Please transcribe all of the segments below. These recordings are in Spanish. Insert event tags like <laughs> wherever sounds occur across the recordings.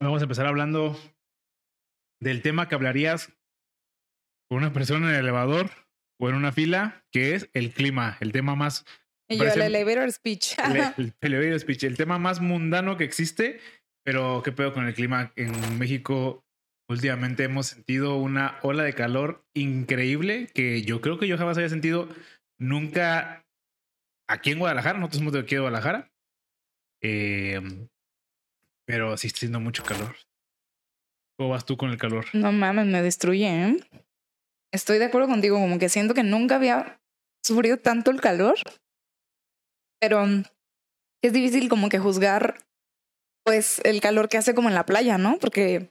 Vamos a empezar hablando del tema que hablarías con una persona en el elevador o en una fila, que es el clima, el tema más... Yo, el elevator speech. <laughs> el, el, elevator speech, el tema más mundano que existe, pero qué pedo con el clima en México. Últimamente hemos sentido una ola de calor increíble que yo creo que yo jamás había sentido nunca aquí en Guadalajara. Nosotros somos de aquí de Guadalajara. Eh, pero sí está haciendo mucho calor. ¿Cómo vas tú con el calor? No mames, me destruye, ¿eh? Estoy de acuerdo contigo, como que siento que nunca había sufrido tanto el calor. Pero es difícil como que juzgar pues el calor que hace como en la playa, ¿no? Porque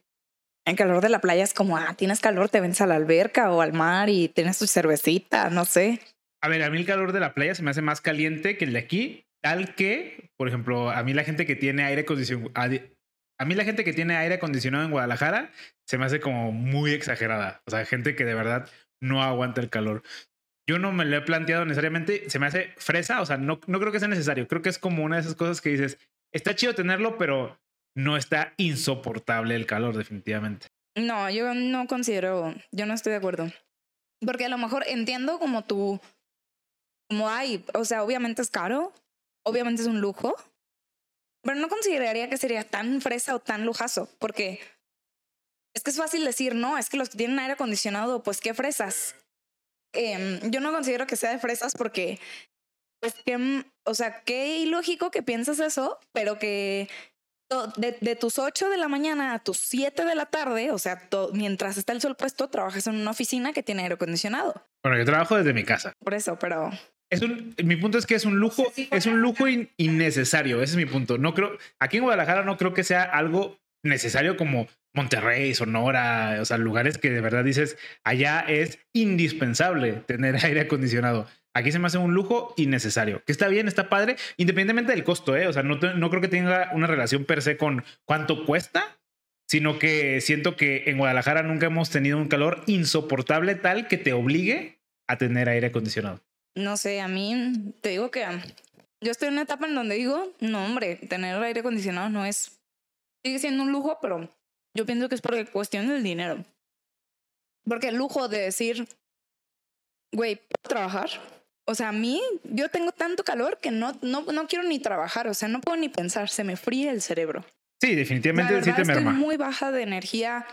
el calor de la playa es como, ah, tienes calor, te vens a la alberca o al mar y tienes tu cervecita, no sé. A ver, a mí el calor de la playa se me hace más caliente que el de aquí, tal que, por ejemplo, a mí la gente que tiene aire acondicionado, a mí la gente que tiene aire acondicionado en Guadalajara se me hace como muy exagerada. O sea, gente que de verdad no aguanta el calor. Yo no me lo he planteado necesariamente, se me hace fresa, o sea, no, no creo que sea necesario. Creo que es como una de esas cosas que dices, está chido tenerlo, pero no está insoportable el calor, definitivamente. No, yo no considero, yo no estoy de acuerdo. Porque a lo mejor entiendo como tú, como hay, o sea, obviamente es caro, obviamente es un lujo, pero no consideraría que sería tan fresa o tan lujazo, porque es que es fácil decir, no, es que los que tienen aire acondicionado, pues qué fresas. Eh, yo no considero que sea de fresas porque, pues, que, o sea, qué ilógico que piensas eso, pero que de, de, tus 8 de la mañana a tus 7 de la tarde, o sea, mientras está el sol puesto, trabajas en una oficina que tiene aire acondicionado. Bueno, yo trabajo desde mi casa. Por eso, pero es un, mi punto es que es un lujo, es un lujo innecesario. Ese es mi punto. No creo, aquí en Guadalajara no creo que sea algo necesario como Monterrey, Sonora, o sea, lugares que de verdad dices, allá es indispensable tener <laughs> aire acondicionado. Aquí se me hace un lujo innecesario, que está bien, está padre, independientemente del costo, ¿eh? O sea, no, no creo que tenga una relación per se con cuánto cuesta, sino que siento que en Guadalajara nunca hemos tenido un calor insoportable tal que te obligue a tener aire acondicionado no sé, a mí te digo que yo estoy en una etapa en donde digo, no, hombre, tener aire acondicionado no es, sigue siendo un lujo, pero yo pienso que es por cuestión del dinero. Porque el lujo de decir, güey, ¿puedo trabajar? O sea, a mí, yo tengo tanto calor que no, no, no quiero ni trabajar, o sea, no puedo ni pensar, se me fríe el cerebro. Sí, definitivamente sí te merma. Estoy muy baja de energía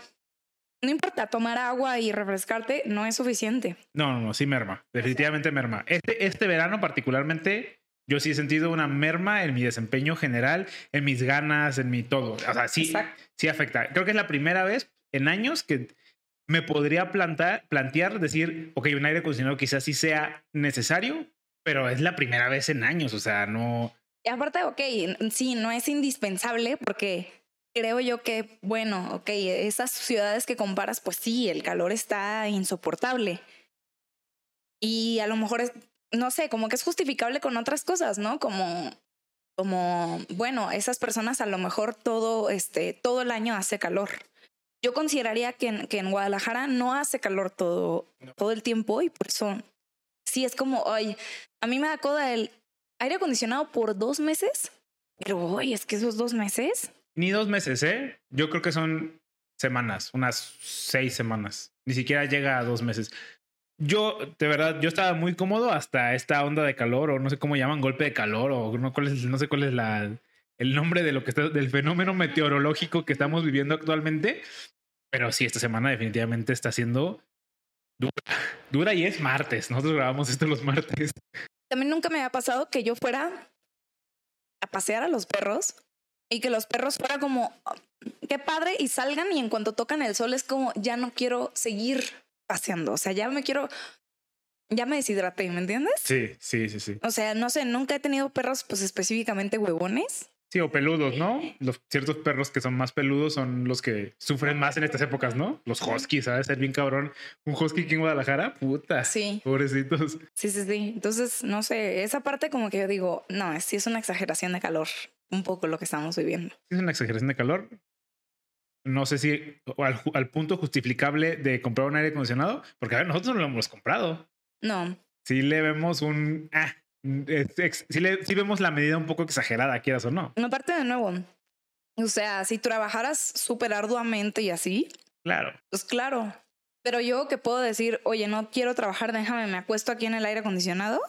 no importa, tomar agua y refrescarte no es suficiente. No, no, no, sí merma. Definitivamente merma. Este, este verano particularmente, yo sí he sentido una merma en mi desempeño general, en mis ganas, en mi todo. O sea, sí, sí afecta. Creo que es la primera vez en años que me podría plantar, plantear, decir, ok, un aire acondicionado quizás sí sea necesario, pero es la primera vez en años, o sea, no... Y aparte, ok, sí, no es indispensable porque creo yo que, bueno, ok, esas ciudades que comparas, pues sí, el calor está insoportable. Y a lo mejor es, no sé, como que es justificable con otras cosas, ¿no? Como, como, bueno, esas personas a lo mejor todo, este, todo el año hace calor. Yo consideraría que en, que en Guadalajara no hace calor todo, todo el tiempo y por eso sí es como, ay, a mí me da coda el aire acondicionado por dos meses, pero hoy es que esos dos meses ni dos meses, ¿eh? Yo creo que son semanas, unas seis semanas. Ni siquiera llega a dos meses. Yo, de verdad, yo estaba muy cómodo hasta esta onda de calor, o no sé cómo llaman, golpe de calor, o no, sé cuál es la, el nombre de lo que está, del fenómeno meteorológico que estamos viviendo actualmente. Pero sí, esta semana definitivamente está siendo dura, dura y es martes. Nosotros grabamos esto los martes. También nunca me había pasado que yo fuera a pasear a los perros y que los perros fuera como, qué padre, y salgan y en cuanto tocan el sol es como, ya no quiero seguir paseando, o sea, ya me quiero, ya me deshidraté, ¿me entiendes? Sí, sí, sí, sí. O sea, no sé, nunca he tenido perros pues específicamente huevones. Sí, o peludos, ¿no? Los ciertos perros que son más peludos son los que sufren más en estas épocas, ¿no? Los huskies, ¿sabes? Ser bien cabrón. Un husky aquí en Guadalajara, puta. Sí. Pobrecitos. Sí, sí, sí. Entonces, no sé, esa parte como que yo digo, no, sí es una exageración de calor un poco lo que estamos viviendo. Es una exageración de calor. No sé si al, punto justificable de comprar un aire acondicionado, porque a ver, nosotros no lo hemos comprado. No. Sí le vemos un... Ah, sí, le, sí vemos la medida un poco exagerada, quieras o no. Aparte de nuevo, O sea, si trabajaras súper arduamente y así, Claro. pues claro. Pero yo que puedo decir, oye, no quiero trabajar, déjame, me acuesto aquí en el aire acondicionado.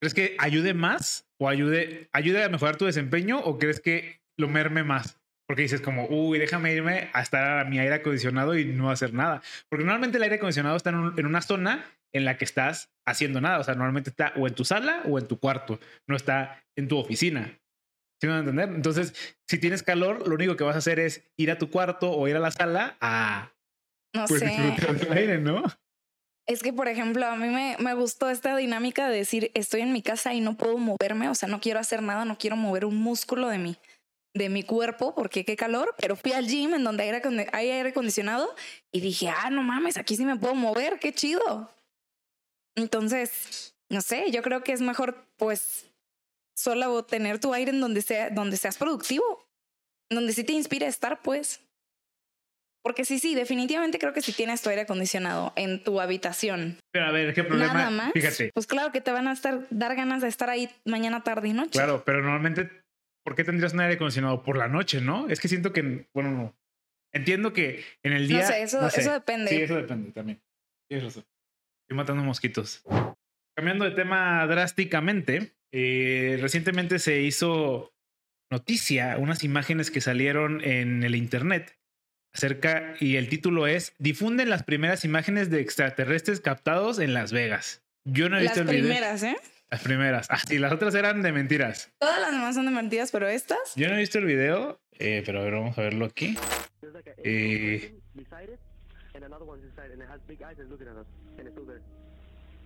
¿Crees que ayude más o ayude, ayude a mejorar tu desempeño o crees que lo merme más? Porque dices como, uy, déjame irme a estar a mi aire acondicionado y no hacer nada. Porque normalmente el aire acondicionado está en, un- en una zona en la que estás haciendo nada. O sea, normalmente está o en tu sala o en tu cuarto. No está en tu oficina. ¿Sí me van a entender? Entonces, si tienes calor, lo único que vas a hacer es ir a tu cuarto o ir a la sala a No pues, sé. disfrutar del aire, ¿no? Es que, por ejemplo, a mí me, me gustó esta dinámica de decir, estoy en mi casa y no puedo moverme, o sea, no quiero hacer nada, no quiero mover un músculo de mi, de mi cuerpo porque qué calor, pero fui al gym en donde hay aire, aire acondicionado y dije, ah, no mames, aquí sí me puedo mover, qué chido. Entonces, no sé, yo creo que es mejor, pues, solo tener tu aire en donde, sea, donde seas productivo, donde sí te inspire a estar, pues. Porque sí, sí, definitivamente creo que si tienes tu aire acondicionado en tu habitación, Pero a ver, ¿qué problema? nada más, Fíjate, pues claro que te van a estar, dar ganas de estar ahí mañana, tarde y noche. Claro, pero normalmente, ¿por qué tendrías un aire acondicionado por la noche, no? Es que siento que, bueno, no. Entiendo que en el día. no sé, eso, no sé. eso depende. Sí, eso depende también. Tienes razón. Estoy matando mosquitos. Cambiando de tema drásticamente, eh, recientemente se hizo noticia unas imágenes que salieron en el internet acerca y el título es difunden las primeras imágenes de extraterrestres captados en Las Vegas. Yo no he Las visto el video. primeras, ¿eh? Las primeras. Ah, sí, las otras eran de mentiras. Todas las demás son de mentiras, pero estas, Yo no he visto el video, eh, pero a ver, vamos a verlo aquí. Eh.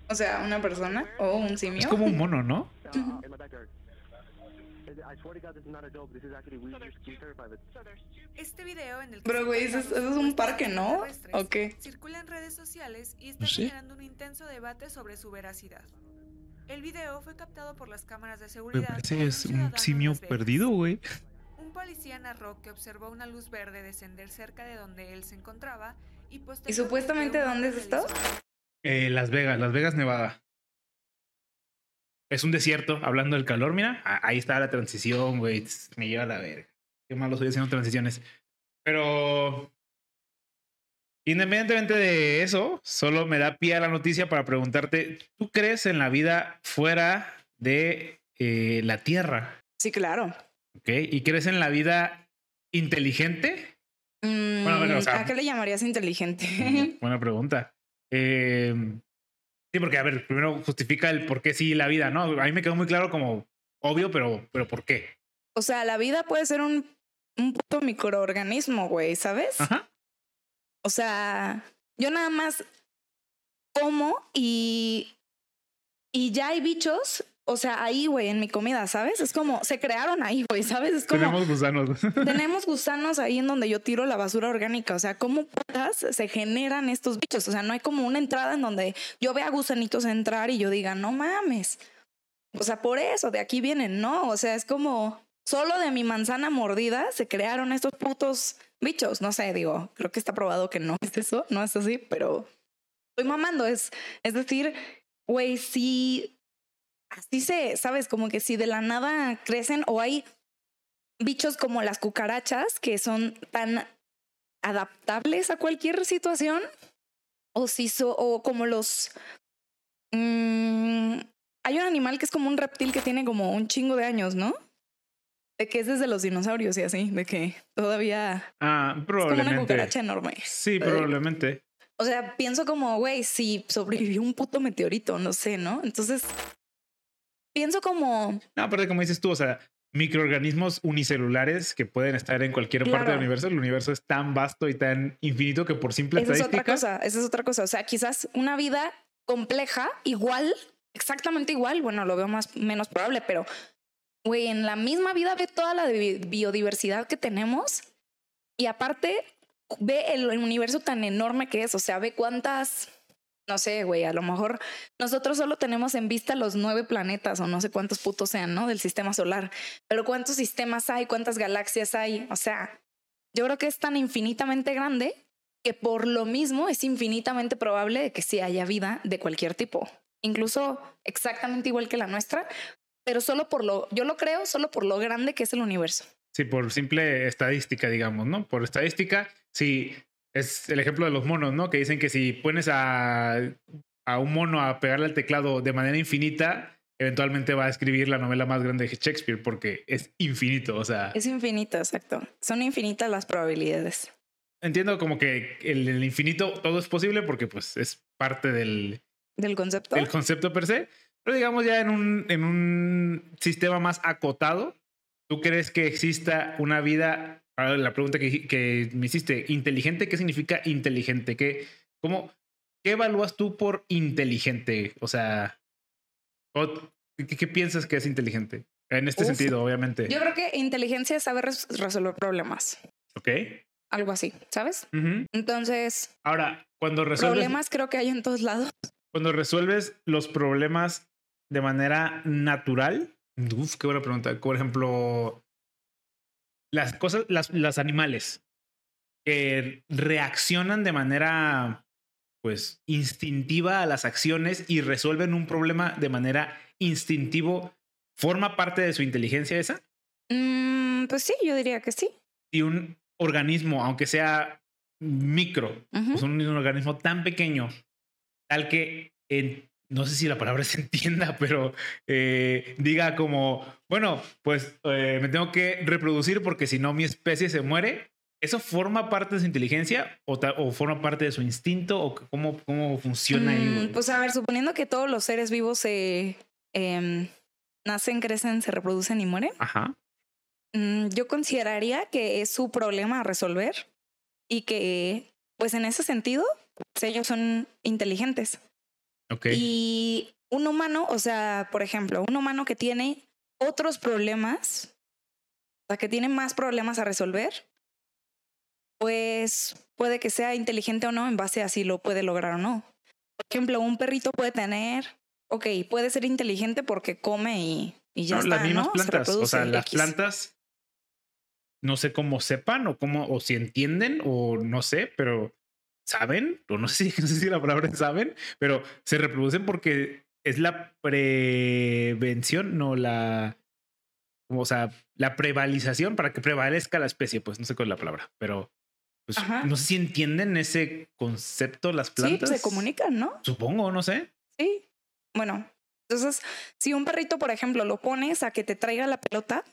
o sea, una persona o un simio. Es como un mono, ¿no? Este video en el que Pero, güey, eso es- eso es un parque, ¿no? ¿O qué? Circula en redes sociales y está Pues sí. generando un intenso debate sobre su veracidad. El video fue captado por las cámaras de Me seguridad. parece por es un simio perdido, güey. Un policía narró que observó una luz verde descender cerca de donde él se encontraba y ¿Y supuestamente dónde es esto? Eh, Las Vegas, Las Vegas, Nevada. Es un desierto, hablando del calor, mira, ahí está la transición, güey. Me lleva a la verga. Qué malo soy haciendo transiciones. Pero independientemente de eso, solo me da pie a la noticia para preguntarte, ¿tú crees en la vida fuera de eh, la Tierra? Sí, claro. ¿Ok? ¿Y crees en la vida inteligente? Mm, bueno, o sea- ¿A qué le llamarías inteligente? Buena pregunta. Eh, sí, porque, a ver, primero justifica el por qué sí la vida, ¿no? A mí me quedó muy claro como obvio, pero, pero ¿por qué? o sea, la vida puede ser un, un puto microorganismo, güey, ¿sabes? Ajá. O sea, yo nada más como y, y ya hay bichos, o sea, ahí, güey, en mi comida, ¿sabes? Es como, se crearon ahí, güey, ¿sabes? Es como, Tenemos gusanos. <laughs> tenemos gusanos ahí en donde yo tiro la basura orgánica. O sea, ¿cómo putas se generan estos bichos? O sea, no hay como una entrada en donde yo vea gusanitos entrar y yo diga, no mames. O sea, por eso, de aquí vienen, ¿no? O sea, es como, solo de mi manzana mordida se crearon estos putos bichos. No sé, digo, creo que está probado que no es eso, no es así, pero estoy mamando. Es, es decir, güey, sí, así se, ¿sabes? Como que si de la nada crecen o hay bichos como las cucarachas que son tan adaptables a cualquier situación o si so, o como los mm, hay un animal que es como un reptil que tiene como un chingo de años, ¿no? De que es desde los dinosaurios y así, de que todavía Ah, es como una cucaracha enorme. Sí, probablemente. O sea, pienso como, güey, si sobrevivió un puto meteorito, no sé, ¿no? Entonces, pienso como, No, aparte, como dices tú, o sea, microorganismos unicelulares que pueden estar en cualquier parte del universo. El universo es tan vasto y tan infinito que por simple esa es otra cosa, esa es otra cosa. O sea, quizás una vida compleja, igual, exactamente igual, bueno, lo veo más menos probable, pero, güey, en la misma vida ve toda la bi- biodiversidad que tenemos y aparte ve el universo tan enorme que es, o sea, ve cuántas, no sé, güey, a lo mejor nosotros solo tenemos en vista los nueve planetas o no sé cuántos putos sean, ¿no? Del sistema solar, pero cuántos sistemas hay, cuántas galaxias hay, o sea, yo creo que es tan infinitamente grande que por lo mismo es infinitamente probable que sí haya vida de cualquier tipo, incluso exactamente igual que la nuestra, pero solo por lo, yo lo creo solo por lo grande que es el universo. Sí, por simple estadística, digamos, ¿no? Por estadística, sí, es el ejemplo de los monos, ¿no? Que dicen que si pones a, a un mono a pegarle al teclado de manera infinita, eventualmente va a escribir la novela más grande de Shakespeare porque es infinito, o sea... Es infinito, exacto. Son infinitas las probabilidades. Entiendo como que el, el infinito todo es posible porque pues es parte del, ¿Del concepto? el concepto per se, pero digamos ya en un, en un sistema más acotado, ¿tú crees que exista una vida? Ahora la pregunta que, que me hiciste, inteligente, ¿qué significa inteligente? ¿Qué, cómo, ¿Qué evalúas tú por inteligente? O sea, ¿qué, qué piensas que es inteligente? En este Uf. sentido, obviamente. Yo creo que inteligencia es saber res- resolver problemas. Ok. Algo así, ¿sabes? Ujú. Entonces, Ahora, cuando resuelves, problemas creo que hay en todos lados. cuando resuelves los problemas de manera natural, uf, qué buena pregunta. Por ejemplo, las cosas, las, animales que reaccionan de manera, pues, instintiva a las acciones y resuelven un problema de manera instintivo, ¿forma parte de su inteligencia esa? Mm, pues sí, yo diría que sí. Y un organismo, aunque sea micro, Ujú. pues un, un organismo tan pequeño, tal que en- no sé si la palabra <laughs> se entienda, pero eh, diga como, bueno, pues eh, me tengo que reproducir porque si no mi especie se muere. ¿Eso forma parte de su inteligencia o, o forma parte de su instinto o cómo, cómo funciona ahí? Mm, pues a ver, suponiendo que todos los seres vivos se em, nacen, crecen, se reproducen y mueren, Ajá. mm, yo consideraría que es su problema a resolver y que, pues en ese sentido, pues, ellos son inteligentes. Y un humano, o sea, por ejemplo, un humano que tiene otros problemas, o sea, que tiene más problemas a resolver, pues puede que sea inteligente o no en base a si lo puede lograr o no. Por ejemplo, un perrito puede tener, ok, puede ser inteligente porque come y, y ya No, está, las mismas ¿no? Se plantas. O sea, las X. plantas, no sé cómo sepan o cómo, o si entienden o no sé, pero saben, o no sé si, <laughs> no sé si la palabra es saben, pero se reproducen porque es la prevención, no la, o sea, la prevalización para que prevalezca la especie, pues no sé cuál es la palabra, pero pues, no sé si entienden ese concepto las Sí, plantas. se comunican, ¿no? Supongo, no sé. Sí. Bueno, entonces, si un perrito, por ejemplo, lo pones a que te traiga la pelota,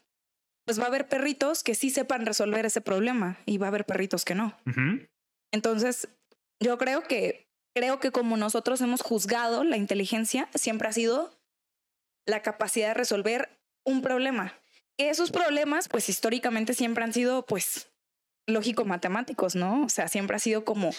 pues va a haber perritos que sí sepan resolver ese problema y va a haber perritos que no. Entonces, yo creo que creo que como nosotros hemos juzgado la inteligencia, siempre ha sido la capacidad de resolver un problema. Que esos problemas, pues históricamente siempre han sido, pues, lógico matemáticos, ¿no? O sea, siempre ha sido como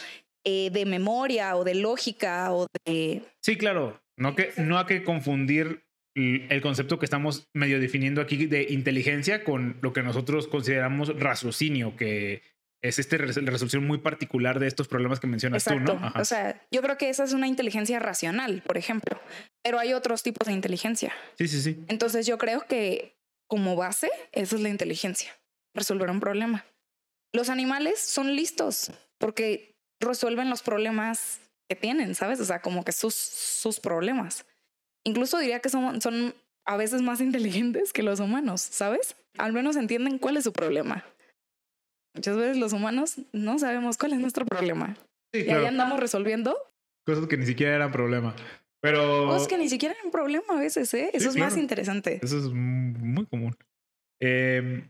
eh, de memoria o de lógica o de Sí, claro. No, que, no hay que confundir el concepto que estamos medio definiendo aquí de inteligencia con lo que nosotros consideramos raciocinio, que es esta resolución muy particular de estos problemas que mencionas Exacto. tú, ¿no? Ajá. O sea, yo creo que esa es una inteligencia racional, por ejemplo, pero hay otros tipos de inteligencia. sí, sí, sí. Entonces yo creo que como base, esa es la inteligencia, resolver un problema. Los animales son listos porque resuelven los problemas que tienen, ¿sabes? O sea, como que sus, sus problemas. Incluso diría que son, son a veces más <laughs> inteligentes que los humanos, ¿sabes? Al menos entienden cuál es su problema. Muchas veces los humanos no sabemos cuál es nuestro problema. Sí, Y ahí andamos resolviendo Cosas que ni siquiera eran problema. Pero cosas que ni siquiera un problema a veces, ¿eh? Eso es más interesante. eso es muy común. Eh,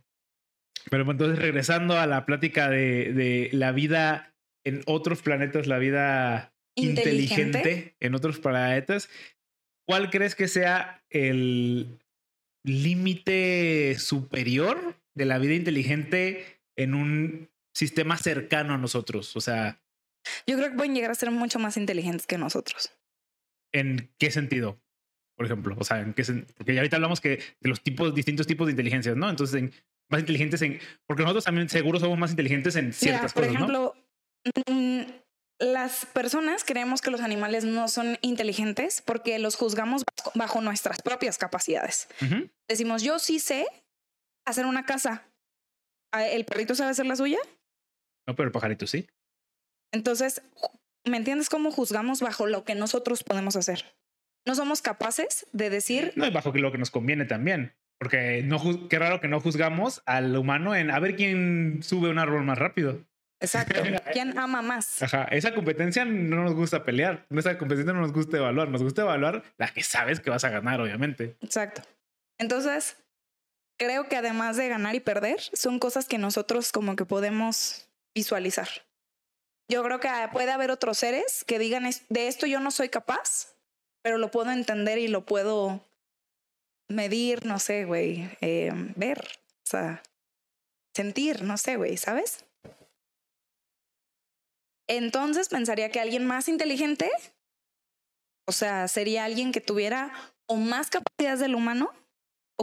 pero entonces, regresando a la plática de, de la vida en otros planetas, la vida Inteligente. inteligente en otros planetas, ¿cuál crees que sea el límite superior de la vida inteligente en un sistema cercano a nosotros? O sea, Yo creo que pueden llegar a ser mucho más inteligentes que nosotros. ¿en qué sentido? Por ejemplo, o sea, ¿en qué sen- porque ya ahorita hablamos que de los tipos, distintos tipos de inteligencias, ¿no? Entonces, en- más inteligentes en, porque nosotros también seguro somos más inteligentes en Mira, ciertas por cosas, ¿no? ejemplo, mm, las personas creemos que los animales no son inteligentes porque los juzgamos bajo- nuestras propias capacidades. Decimos, yo sí sé hacer una casa. Ah, ¿El perrito sabe hacer la suya? No, pero el pajarito sí. Entonces, ¿me entiendes cómo juzgamos bajo lo que nosotros podemos hacer? No somos capaces de decir, No es bajo lo que nos conviene también. Porque no, qué raro que no juzgamos al humano en a ver quién sube un árbol más rápido. Exacto. <laughs> ¿Quién ama más? Ajá, esa competencia no nos gusta pelear, esa competencia no nos gusta evaluar, nos gusta evaluar la que sabes que vas a ganar, obviamente. Exacto. Entonces, creo que además de ganar y perder, son cosas que nosotros como que podemos visualizar. Yo creo que puede haber otros seres que digan, "Es- de esto yo no soy capaz, pero lo puedo entender y lo puedo medir, no sé, güey, eh, ver, o sea, sentir, no sé, güey, ¿sabes? Entonces pensaría que alguien más inteligente, o sea, sería alguien que tuviera o más capacidades del humano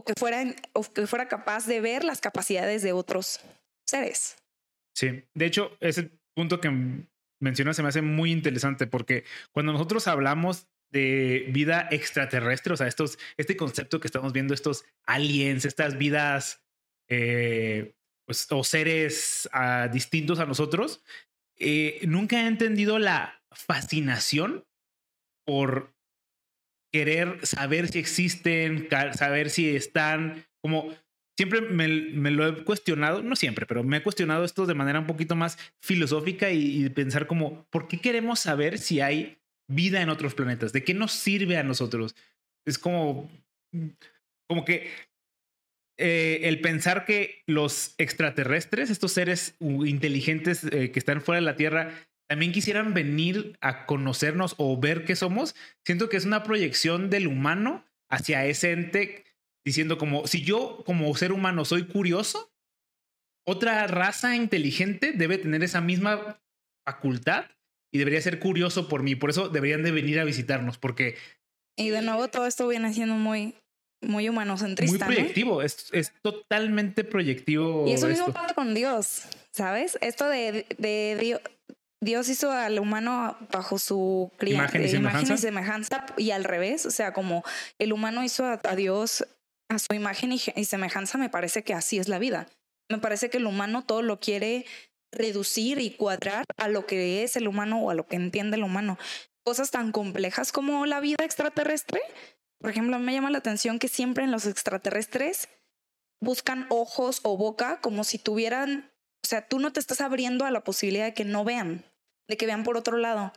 que fuera, o que fuera capaz de ver las capacidades de otros seres. Sí, de hecho, ese punto que mencionas se me hace muy interesante porque cuando nosotros hablamos de vida extraterrestre, o sea, estos, este concepto que estamos viendo, estos aliens, estas vidas eh, pues, o seres ah, distintos a nosotros, eh, nunca he entendido la fascinación por querer saber si existen, saber si están, como siempre me, me lo he cuestionado, no siempre, pero me he cuestionado esto de manera un poquito más filosófica y, y pensar como, ¿por qué queremos saber si hay vida en otros planetas? ¿De qué nos sirve a nosotros? Es como, como que eh, el pensar que los extraterrestres, estos seres inteligentes eh, que están fuera de la Tierra, también quisieran venir a conocernos o ver qué somos, siento que es una proyección del humano hacia ese ente diciendo como, si yo como ser humano soy curioso, otra raza inteligente debe tener esa misma facultad y debería ser curioso por mí. Por eso deberían de venir a visitarnos, porque Y de nuevo todo esto viene siendo muy, muy muy humanocentrista. ¿no? proyectivo, es, es totalmente proyectivo. Y eso mismo esto. pasa con Dios, ¿sabes? Esto de, de Dios. Dios hizo al humano bajo su Imagen y eh, semejanza. y semejanza y al revés, o sea, como el humano hizo a, a Dios a su imagen y, y semejanza, me parece que así es la vida. Me parece que el humano todo lo quiere reducir y cuadrar a lo que es el humano o a lo que entiende el humano. Cosas tan complejas como la vida extraterrestre. Por ejemplo, me llama la atención que siempre en los extraterrestres buscan ojos o boca como si tuvieran, o sea, tú no te estás abriendo a la posibilidad de que no vean, de que vean por otro lado,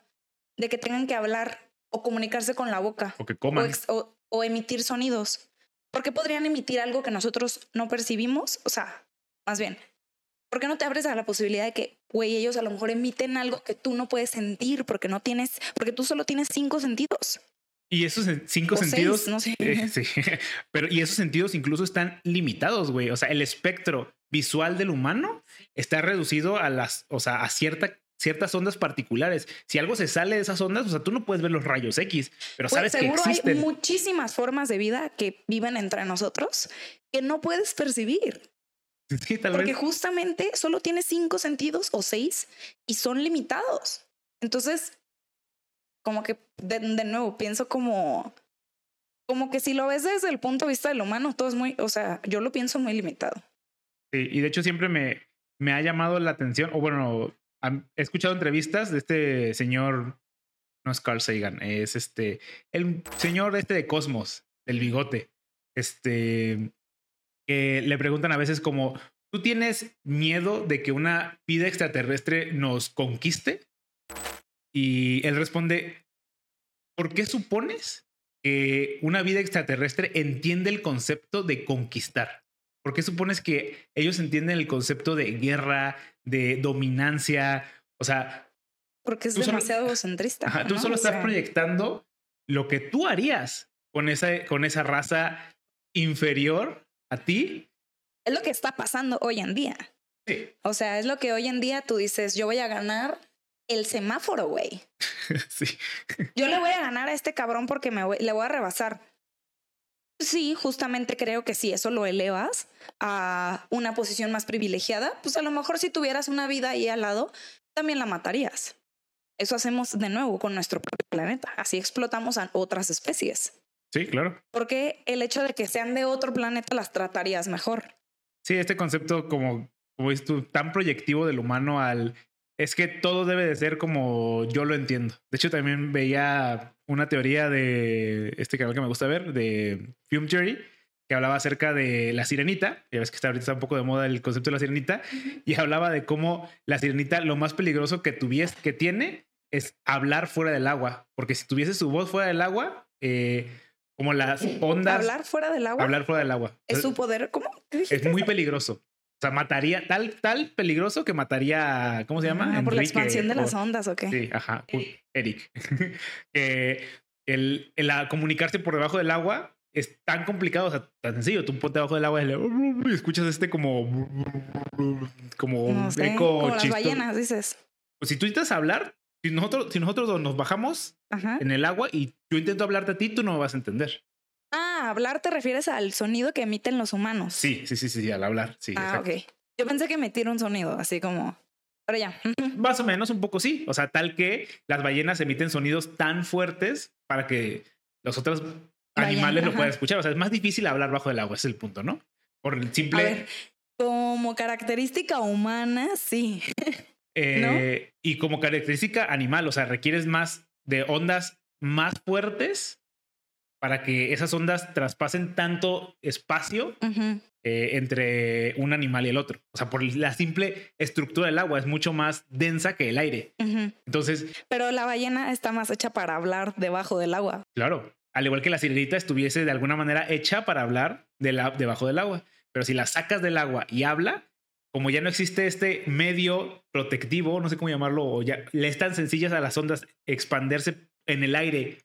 de que tengan que hablar o comunicarse con la boca O que o, coman. ex- o- o emitir sonidos. ¿Por qué podrían emitir algo que nosotros no percibimos? O sea, más bien, ¿por qué no te abres a la posibilidad de que, güey, ellos a lo mejor emiten algo que tú no puedes sentir porque no tienes, porque tú solo tienes cinco sentidos? Y esos cinco O seis, sentidos. no sé. eh, <laughs> sí, pero y esos sentidos incluso están limitados, güey. O sea, el espectro visual del humano está reducido a las, o sea, a cierta, ciertas ondas particulares. Si algo se sale de esas ondas, o sea, tú no puedes ver los rayos X, pero Güey, sabes que seguro hay existen. muchísimas formas de vida que viven entre nosotros que no puedes percibir. Sí, tal Porque vez. justamente solo tienes cinco sentidos o seis y son limitados. Entonces, como que de, de nuevo pienso como, como que si lo ves desde el punto de vista del humano, todo es muy, o sea, yo lo pienso muy limitado. Sí, y de hecho siempre me, me ha llamado la atención, o bueno, he escuchado entrevistas de este señor, no es Carl Sagan, es este, el señor este de Cosmos, del bigote, este, que le preguntan a veces como, ¿tú tienes miedo de que una vida extraterrestre nos conquiste? Y él responde, ¿por qué supones que una vida extraterrestre entiende el concepto de conquistar? ¿Por qué supones que ellos entienden el concepto de guerra, de dominancia? O sea, Porque es Tú solo- demasiado <laughs> egocentrista. ajá, tú ¿no? solo O estás sea, proyectando lo que tú harías con esa, con esa raza inferior a ti. Es lo que está pasando hoy en día. Sí. O sea, es lo que hoy en día tú dices, yo voy a ganar el semáforo, güey. <laughs> sí. Yo le voy a ganar a este cabrón porque me voy- le voy a rebasar. Sí, justamente creo que si eso lo elevas a una posición más privilegiada, pues a lo mejor si tuvieras una vida ahí al lado, también la matarías. Eso hacemos de nuevo con nuestro propio planeta. Así explotamos a otras especies. Sí, claro. Porque el hecho de que sean de otro planeta las tratarías mejor. Sí, este concepto como, como tú, tan proyectivo del humano al... Es que todo debe de ser como yo lo entiendo. De hecho, también veía una teoría de este canal que me gusta ver, de Film Theory, que hablaba acerca de la sirenita. Ya ves que está ahorita está un poco de moda el concepto de la sirenita. Y hablaba de cómo la sirenita lo más peligroso que tuviese, que tiene es hablar fuera del agua. Porque si tuviese su voz fuera del agua, eh, como las ondas. Hablar fuera del agua. Hablar fuera del agua. Es su poder. ¿Cómo? Es muy peligroso. O sea, mataría, tal, tal peligroso que mataría, ¿cómo se llama? Ah, por la Enrique expansión de o- las ondas, ¿o qué? Sí, ajá. Eric. <laughs> que el, el a- comunicarse por debajo del agua es tan complicado, o sea, tan sencillo. Tú ponte debajo del agua y, le- y escuchas este como. como No sé, eco como las ballenas, dices. Pues si tú intentas hablar, si nosotros, si nosotros nos bajamos Ajá. en el agua y yo intento hablarte a ti, tú no me vas a entender. Hablar te refieres al sonido que emiten los humanos. Sí, sí, sí, sí, al hablar. Sí, Ah, exacto. ok. Yo pensé que emitir un sonido, así como. Pero ya. Más o menos, un poco sí. O sea, tal que las ballenas emiten sonidos tan fuertes para que los otros animales lo puedan escuchar. O sea, es más difícil hablar bajo el agua, es el punto, ¿no? Por el A simple. ver, como característica humana, sí. <laughs> eh, Y como característica animal, o sea, requieres más de ondas más fuertes para que esas ondas traspasen tanto espacio eh, entre un animal y el otro. O sea, por la simple estructura del agua es mucho más densa que el aire. Entonces, Pero la ballena está más hecha para hablar debajo del agua. Claro, al igual que la sirenita estuviese de alguna manera hecha para hablar de la, debajo del agua. Pero si la sacas del agua y habla, como ya no existe este medio protectivo, no sé cómo llamarlo, o ya le es tan sencillas a las ondas expandirse en el aire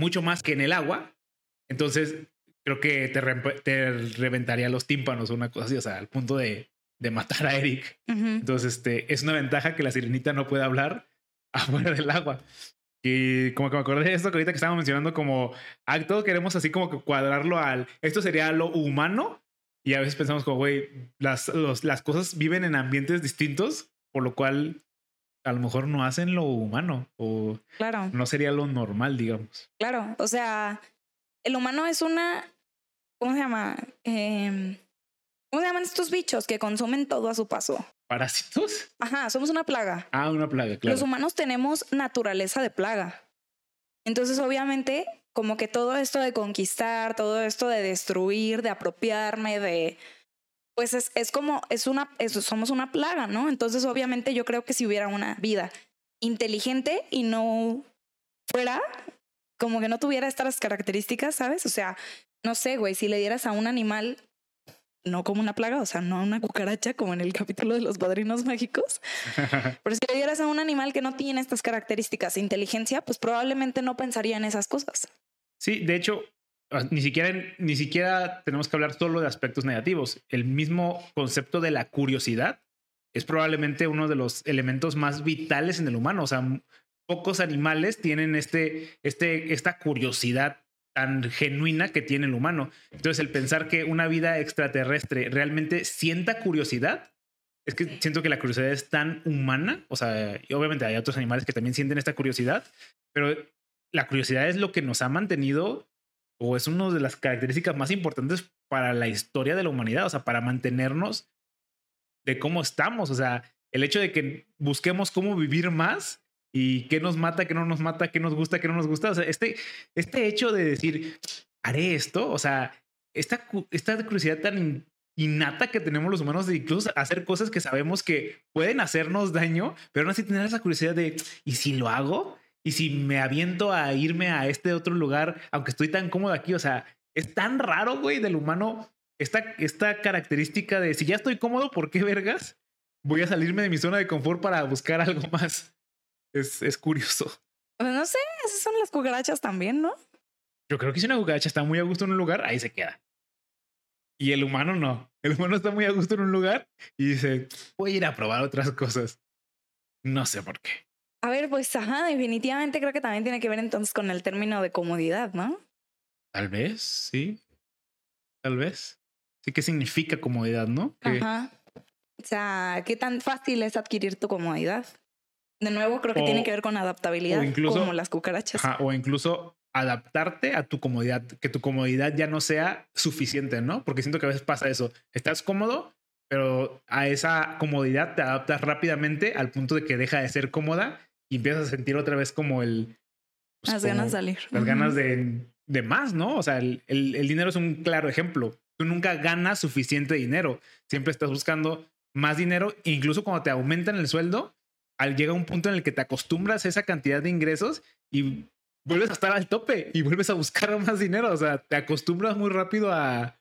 mucho más que en el agua, entonces creo que te, re- te reventaría los tímpanos o una cosa así, o sea, al punto de, de matar a Eric. Ujú. Entonces, este, es una ventaja que la sirenita no pueda hablar <laughs> afuera del agua. Y como que me acordé de esto que ahorita que estábamos mencionando, como todos queremos así como que cuadrarlo al esto sería lo humano. Y a veces pensamos como, güey, las, los- las cosas viven en ambientes distintos, por lo cual a lo mejor no hacen lo humano o Claro, no sería lo normal, digamos. claro. O sea, el humano es una. ¿Cómo se llama? Em, ¿Cómo se llaman estos bichos que consumen todo a su paso? ¿Parásitos? Ajá, somos una plaga. Ah, una plaga, claro. Los humanos tenemos naturaleza de plaga. Entonces, obviamente, como que todo esto de conquistar, todo esto de destruir, de apropiarme, de pues es, es como, es una, es- somos una plaga, ¿no? Entonces, obviamente, yo creo que si hubiera una vida inteligente y no fuera, como que no tuviera estas características, ¿sabes? O sea, no sé, güey, si le dieras a un animal, no como una plaga, o sea, no a una cucaracha como en el capítulo de los padrinos mágicos, <laughs> pero si le dieras a un animal que no tiene estas características inteligencia, pues probablemente no pensaría en esas cosas. Sí, de hecho, ni siquiera, ni siquiera tenemos que hablar solo de aspectos negativos. El mismo concepto de la curiosidad es probablemente uno de los elementos más vitales en el humano. O sea, pocos animales tienen este, este, esta curiosidad tan genuina que tiene el humano. Entonces, el pensar que una vida extraterrestre realmente sienta curiosidad, es que siento que la curiosidad es tan humana. O sea, y obviamente hay otros animales que también sienten esta curiosidad, pero la curiosidad es lo que nos ha mantenido o es una de las características más importantes para la historia de la humanidad, o sea, para mantenernos de cómo estamos, o sea, el hecho de que busquemos cómo vivir más y qué nos mata, qué no nos mata, qué nos gusta, qué no nos gusta, o sea, este, este hecho de decir, haré esto, o sea, esta, esta curiosidad tan in- innata que tenemos los humanos de incluso hacer cosas que sabemos que pueden hacernos daño, pero aún así tener esa curiosidad de, ¿y si lo hago? ¿Y si me aviento a irme a este otro lugar, aunque estoy tan cómodo aquí? O sea, es tan raro, güey, del humano esta, esta característica de si ya estoy cómodo, ¿por qué vergas? Voy a salirme de mi zona de confort para buscar algo más. Es, es curioso. No sé, esas son las cucarachas también, ¿no? Yo creo que si una cucaracha está muy a gusto en un lugar, ahí se queda. Y el humano no. El humano está muy a gusto en un lugar y dice, voy a ir a probar otras cosas. No sé por qué. A ver, pues ajá, definitivamente creo que también tiene que ver entonces con el término de comodidad, ¿no? Tal vez, sí. Tal vez. Sí, ¿qué significa comodidad, no? Que- Ajá. O sea, ¿qué tan fácil es adquirir tu comodidad? De nuevo, creo que O- tiene que ver con adaptabilidad, o incluso- como las cucarachas. Ajá, o incluso adaptarte a tu comodidad, que tu comodidad ya no sea suficiente, ¿no? Porque siento que a veces pasa eso. Estás cómodo, pero a esa comodidad te adaptas rápidamente al punto de que deja de ser cómoda y empiezas a sentir otra vez como el... pues, las ganas de salir. Las ganas de de más, ¿no? O sea, el, el- el dinero es un claro ejemplo. Tú nunca ganas suficiente dinero. Siempre estás buscando más dinero. E incluso cuando te aumentan el sueldo, al llega un punto en el que te acostumbras a esa cantidad de ingresos y vuelves a estar al tope y vuelves a buscar <laughs> más dinero. O sea, te acostumbras muy rápido a,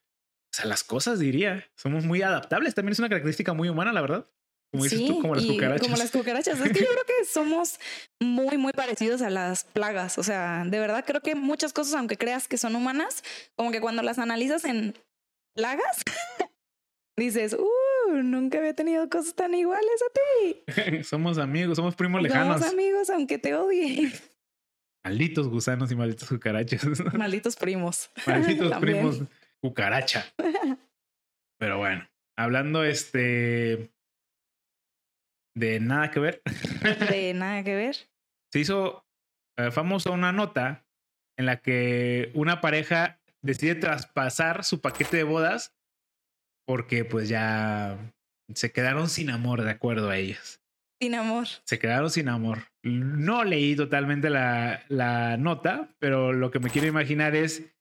pues, a las cosas, diría. Somos muy adaptables. También es una característica muy humana, la verdad. Como dices tú, como las cucarachas. Como las cucarachas. Es que yo creo que somos muy, muy parecidos a las plagas. O sea, de verdad creo que muchas cosas, aunque creas que son humanas, como que cuando las analizas en plagas, <laughs> dices, uh, nunca había tenido cosas tan iguales a ti. <laughs> somos amigos, somos primos lejanos. Somos amigos, aunque te odie. <laughs> Malditos gusanos y malditos cucarachas. Malditos primos. Malditos primos cucaracha. Pero bueno, hablando este de nada que ver, De <laughs> nada que ver. se hizo eh, famosa una nota en la que una pareja decide traspasar su paquete de bodas porque pues ya se quedaron sin amor, de acuerdo a ellas. Sin amor. Se quedaron sin amor. No leí totalmente la, la nota, pero lo que me quiero imaginar es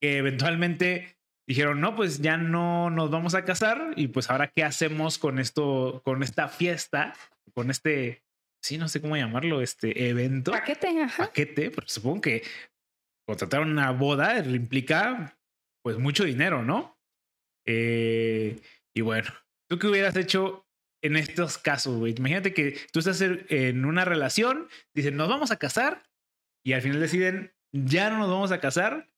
que eventualmente dijeron, no, pues ya no nos vamos a casar y pues ahora qué hacemos con esto, con esta fiesta, con este, sí, no sé cómo llamarlo, este evento, Paquete, ajá. paquete, porque supongo que contratar una boda implica pues mucho dinero, ¿no? Eh, y bueno, ¿tú qué hubieras hecho en estos casos, güey? Imagínate que tú estás en- en una relación, dicen, nos vamos a casar y al final deciden, ya no nos vamos a casar.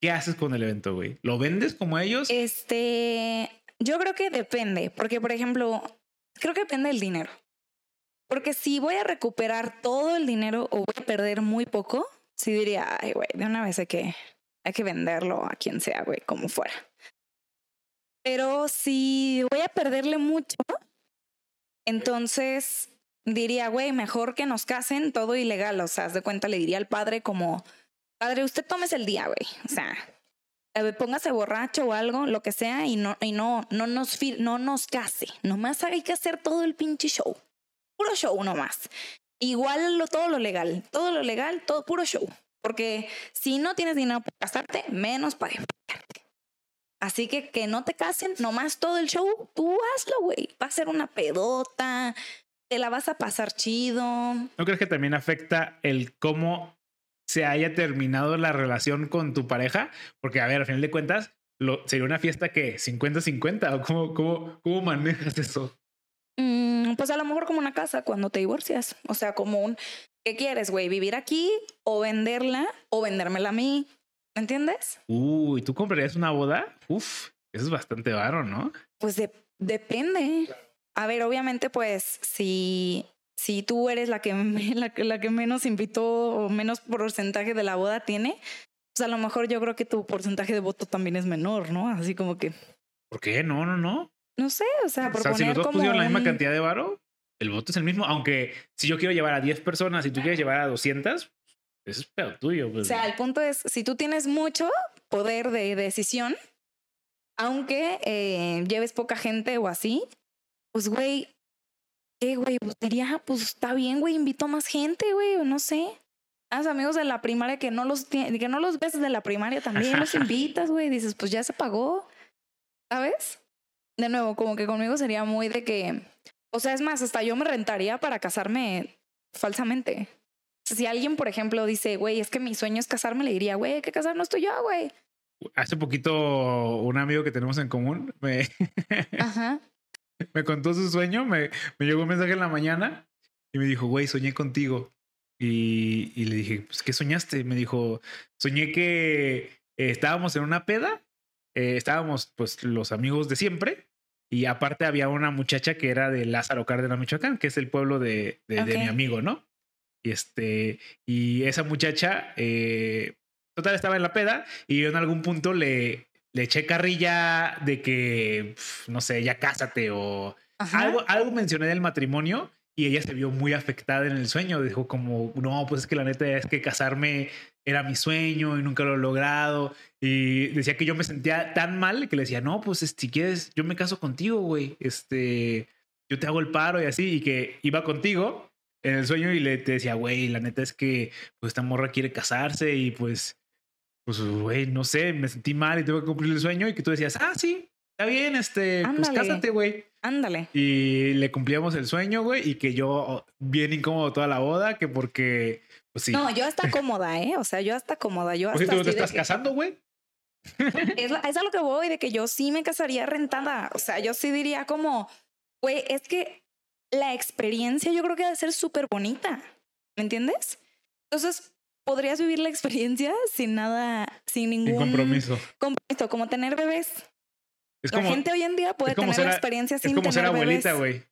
¿Qué haces con el evento, güey? ¿Lo vendes como ellos? Este, yo creo que depende, porque por ejemplo, creo que depende del dinero. Porque si voy a recuperar todo el dinero o voy a perder muy poco, sí diría, ay, güey, de una vez hay que, hay que venderlo a quien sea, güey, como fuera. Pero si voy a perderle mucho, entonces diría, güey, mejor que nos casen todo ilegal. O sea, haz de cuenta, le diría al padre como, padre, usted tomes el día, güey. O sea, póngase borracho o algo, lo que sea, y no, y no, no nos no nos case. Nomás hay que hacer todo el pinche show. Puro show nomás. Igual lo, todo lo legal. Todo lo legal, todo puro show. Porque si no tienes dinero para casarte, menos para. Así que que no te casen, nomás todo el show, tú hazlo, güey. Va a ser una pedota, te la vas a pasar chido. ¿No crees que también afecta el cómo se haya terminado la relación con tu pareja? Porque, a ver, al final de cuentas, lo, sería una fiesta que 50-50 o cómo, cómo, cómo manejas eso. Mm, pues a lo mejor como una casa cuando te divorcias. O sea, como un, ¿qué quieres, güey? ¿Vivir aquí o venderla o vendérmela a mí? ¿Me entiendes? Uy, ¿tú comprarías una boda? Uf, eso es bastante varo, ¿no? Pues de- depende. A ver, obviamente, pues si, si tú eres la que, <laughs> la, la que menos invitó o menos porcentaje de la boda tiene, pues a lo mejor yo creo que tu porcentaje de voto también es menor, ¿no? Así como que, ¿Por qué? No, no, no. no sé, o sea, O por sea, si los dos como pusieron la misma cantidad de varo, el voto es el mismo. Aunque si yo quiero llevar a 10 personas y tú quieres llevar a 200, eso es pedo tuyo. O Pues. sea, el punto es, si tú tienes mucho poder de decisión, aunque eh, lleves poca gente o así, pues, güey, ¿qué, güey? Pues diría, "Ah, pues está bien, güey, invito más gente, güey, o no sé. A los amigos de la primaria que no los, que no los ves desde la primaria también los <laughs> invitas, güey. Dices, pues ya se pagó, ¿sabes? De nuevo, como que conmigo sería muy de que, o sea, es más, hasta yo me rentaría para casarme falsamente. Si alguien, por ejemplo, dice, güey, es que mi sueño es casarme, le diría, güey, que casarnos tú y yo, güey. Hace poquito un amigo que tenemos en común me, Ajá. Me contó su sueño, me, me llegó un mensaje en la mañana y me dijo, güey, soñé contigo. Y, y le dije, pues, ¿qué soñaste? Me dijo, soñé que eh, estábamos en una peda, eh, estábamos pues los amigos de siempre y aparte había una muchacha que era de Lázaro Cárdenas, Michoacán, que es el pueblo de, de, de mi amigo, ¿no? Y este, y esa muchacha, eh, total, estaba en la peda y yo en algún punto le, le eché carrilla de que, no sé, ya cásate o Ajá. algo, algo mencioné del matrimonio y ella se vio muy afectada en el sueño. Dijo como, no, pues es que la neta es que casarme era mi sueño y nunca lo he logrado. Y decía que yo me sentía tan mal que le decía, no, pues es- si quieres, yo me caso contigo, güey. Este, yo te hago el paro y así. Y que iba contigo en el sueño y le te decía, güey, la neta es que pues esta morra quiere casarse y pues pues, güey, no sé, me sentí mal y tuve que cumplir el sueño y que tú decías, ah, sí, está bien, este, pues Ándale. cásate, güey. Ándale. Y le cumplíamos el sueño, güey, y que yo bien incómodo toda la boda, que porque, pues sí. No, yo hasta cómoda, ¿eh? O sea, yo hasta cómoda. Yo Pues hasta si tú te de estás que- casando, güey. Es, es a lo que voy, de que yo sí me casaría rentada. O sea, yo sí diría como, güey, es que la experiencia yo creo que debe ser súper bonita. ¿Me entiendes? Entonces, podrías vivir la experiencia sin nada, sin ningún Sin compromiso. compromiso, como tener bebés. Es la como, gente hoy en día puede es tener ser la experiencia es sin como ser tener abuelita, bebés. güey.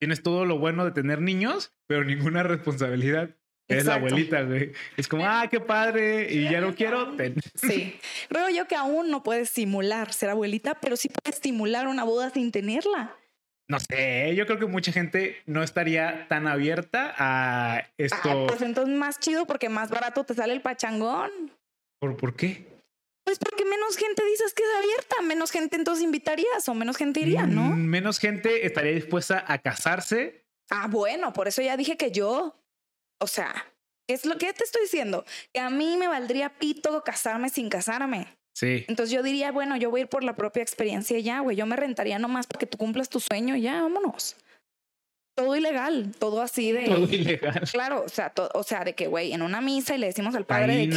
Tienes todo lo bueno de tener niños, pero ninguna responsabilidad. Eres la abuelita, güey. Es como, ah, qué padre, y ya no quiero. ten. Sí. <laughs> Creo yo que aún no puedes simular ser abuelita, pero sí puedes estimular una boda sin tenerla. No sé, yo creo que mucha gente no estaría tan abierta a Ah, esto. pues entonces más chido porque más barato te sale el pachangón. ¿Por, ¿Por qué? Pues porque menos gente dices que es abierta, menos gente entonces invitarías o menos gente iría, ¿no? Mm, Menos gente estaría dispuesta a casarse. Ah, bueno, por eso ya dije que yo, o sea, ¿qué es lo que te estoy diciendo? Que a mí me valdría pito casarme sin casarme. Sí. Entonces yo diría, bueno, yo voy a ir por la propia experiencia ya, güey. Yo me rentaría nomás porque tú cumplas tu sueño ya, vámonos. Todo ilegal, todo así de. Todo ilegal. Claro, o sea, to- o sea, de que, güey, en una misa y le decimos al padre de que.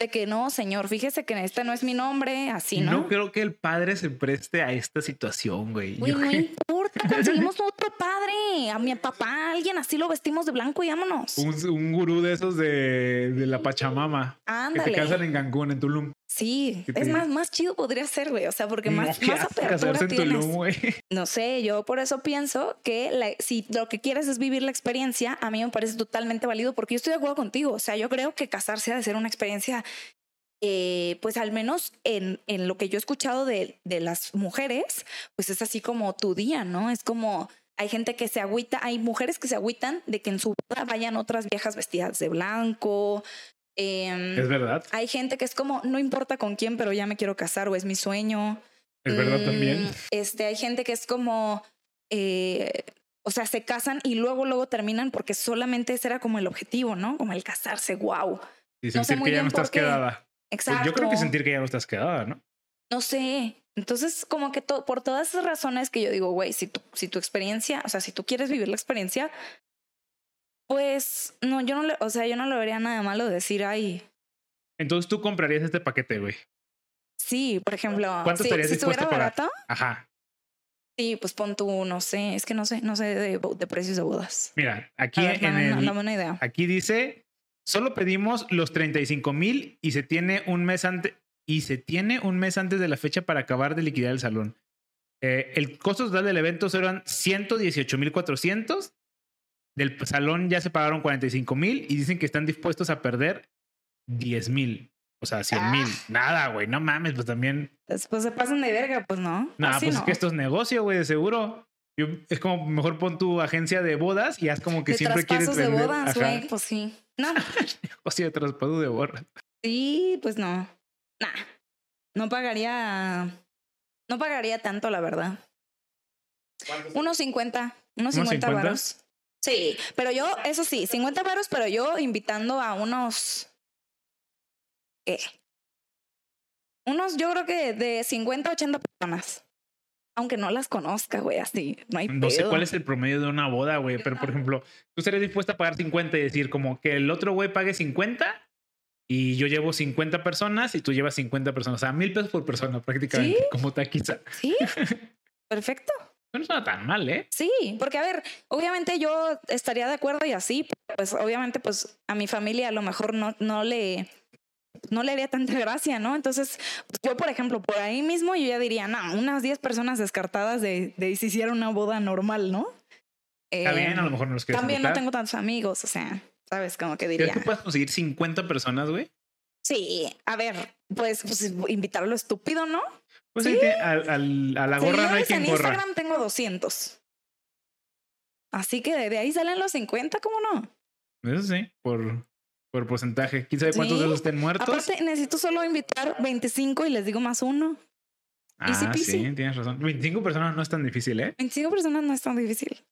De que no, señor, fíjese que este no es mi nombre, así, No ¿no? creo que el padre se preste a esta situación, güey. Güey, no importa, conseguimos <laughs> otro padre, a mi papá, a alguien así lo vestimos de blanco y vámonos. un, un gurú de esos de, de la Pachamama. Que Ándale. se casan en Cancún, en Tulum. Sí, ¿Qué te es más, más chido podría ser, güey. O sea, porque No, más, más apertura en tienes. Tulum. No sé, yo por eso pienso que la- si lo que quieres es vivir la experiencia, a mí me parece totalmente válido porque yo estoy de acuerdo contigo. O sea, yo creo que casarse ha de ser una experiencia, eh, pues al menos en, en lo que yo he escuchado de, de las mujeres, pues es así como tu día, ¿no? Es como hay gente que se agüita, hay mujeres que se agüitan de que en su boda vayan otras viejas vestidas de blanco. em, Es verdad. hay gente que es como, no importa con quién, pero ya me quiero casar o es mi sueño. Es verdad Mm, también. Este, hay gente que es como, eh, o sea, se casan y luego, luego terminan porque solamente ese era como el objetivo, ¿no? Como el casarse, wow. Y no sé sentir muy que ya no bien estás quedada. Pues Exacto. yo creo que sentir que ya no estás quedada, ¿no? No sé. Entonces, como que to- por todas esas razones que yo digo, güey, si tu, si tu experiencia, o sea, si tú quieres vivir la experiencia, pues no, yo no le, o sea, yo no le vería nada malo decir, ay, Entonces tú comprarías este paquete, güey. sí, por ejemplo, ¿Cuánto si, estarías si estuviera dispuesto a pagar? barato, Ajá. sí, pues pon tú, no sé, es que no sé, no sé de, de precios de bodas. Mira, aquí ver, en dame, el, dame una idea. Aquí dice, solo pedimos los 35 mil y se tiene un mes antes y se tiene un mes antes de la fecha para acabar de liquidar el salón. Eh, el costo total del evento eran 118 mil 400. Del salón ya se pagaron 45 mil y dicen que están dispuestos a perder 10 mil. O sea, 100 mil. Ah. Nada, güey. No mames, pues también. Después se pasan de verga, pues no. Así pues no. es que esto es negocio, güey, de seguro. Yo- es como mejor pon tu agencia de bodas y haz como que de siempre quieres traspasos de bodas, güey, pues sí. No, <laughs> Negocio de traspaso de bodas. sí, pues no. Nah, no pagaría, no pagaría tanto, la verdad. Unos 50, unos ¿Unos 50 50? varos. Sí, pero yo, eso sí, 50 varos, pero yo invitando a unos, ¿qué? Unos, yo creo que de 50 a 80 personas. Aunque no las conozca, güey, así, no hay No sé pedo. cuál es el promedio de una boda, güey, pero por ejemplo, tú estarías dispuesta a pagar 50 y decir como que el otro güey pague 50 y yo llevo 50 personas y tú llevas 50 personas, o sea, mil pesos por persona prácticamente, ¿Sí? como taquiza. Sí, perfecto. No suena tan mal, ¿eh? Sí, porque a ver, obviamente yo estaría de acuerdo y así, pues obviamente pues a mi familia a lo mejor no, no le no le haría tanta gracia, ¿no? Entonces, pues, yo por ejemplo, por ahí mismo yo ya diría, no, unas 10 personas descartadas de, de si hiciera una boda normal, ¿no? Está Eh, bien, a lo mejor no los También no invitar. tengo tantos amigos, o sea, ¿sabes? Como que ¿Crees diría. que puedes conseguir 50 personas, güey? Sí, a ver, pues, pues invitar a lo estúpido, ¿no? Pues Sí. al- al- a la gorra no hay quien en. Instagram tengo 200. Así que de, de ahí salen los 50, ¿cómo no? Eso sí, por, por porcentaje. ¿Quién sabe cuántos de esos estén muertos? Aparte, necesito solo invitar 25 y les digo más uno. ah, sí, tienes razón. 25 personas no es tan difícil, ¿eh? 25 personas no es tan difícil.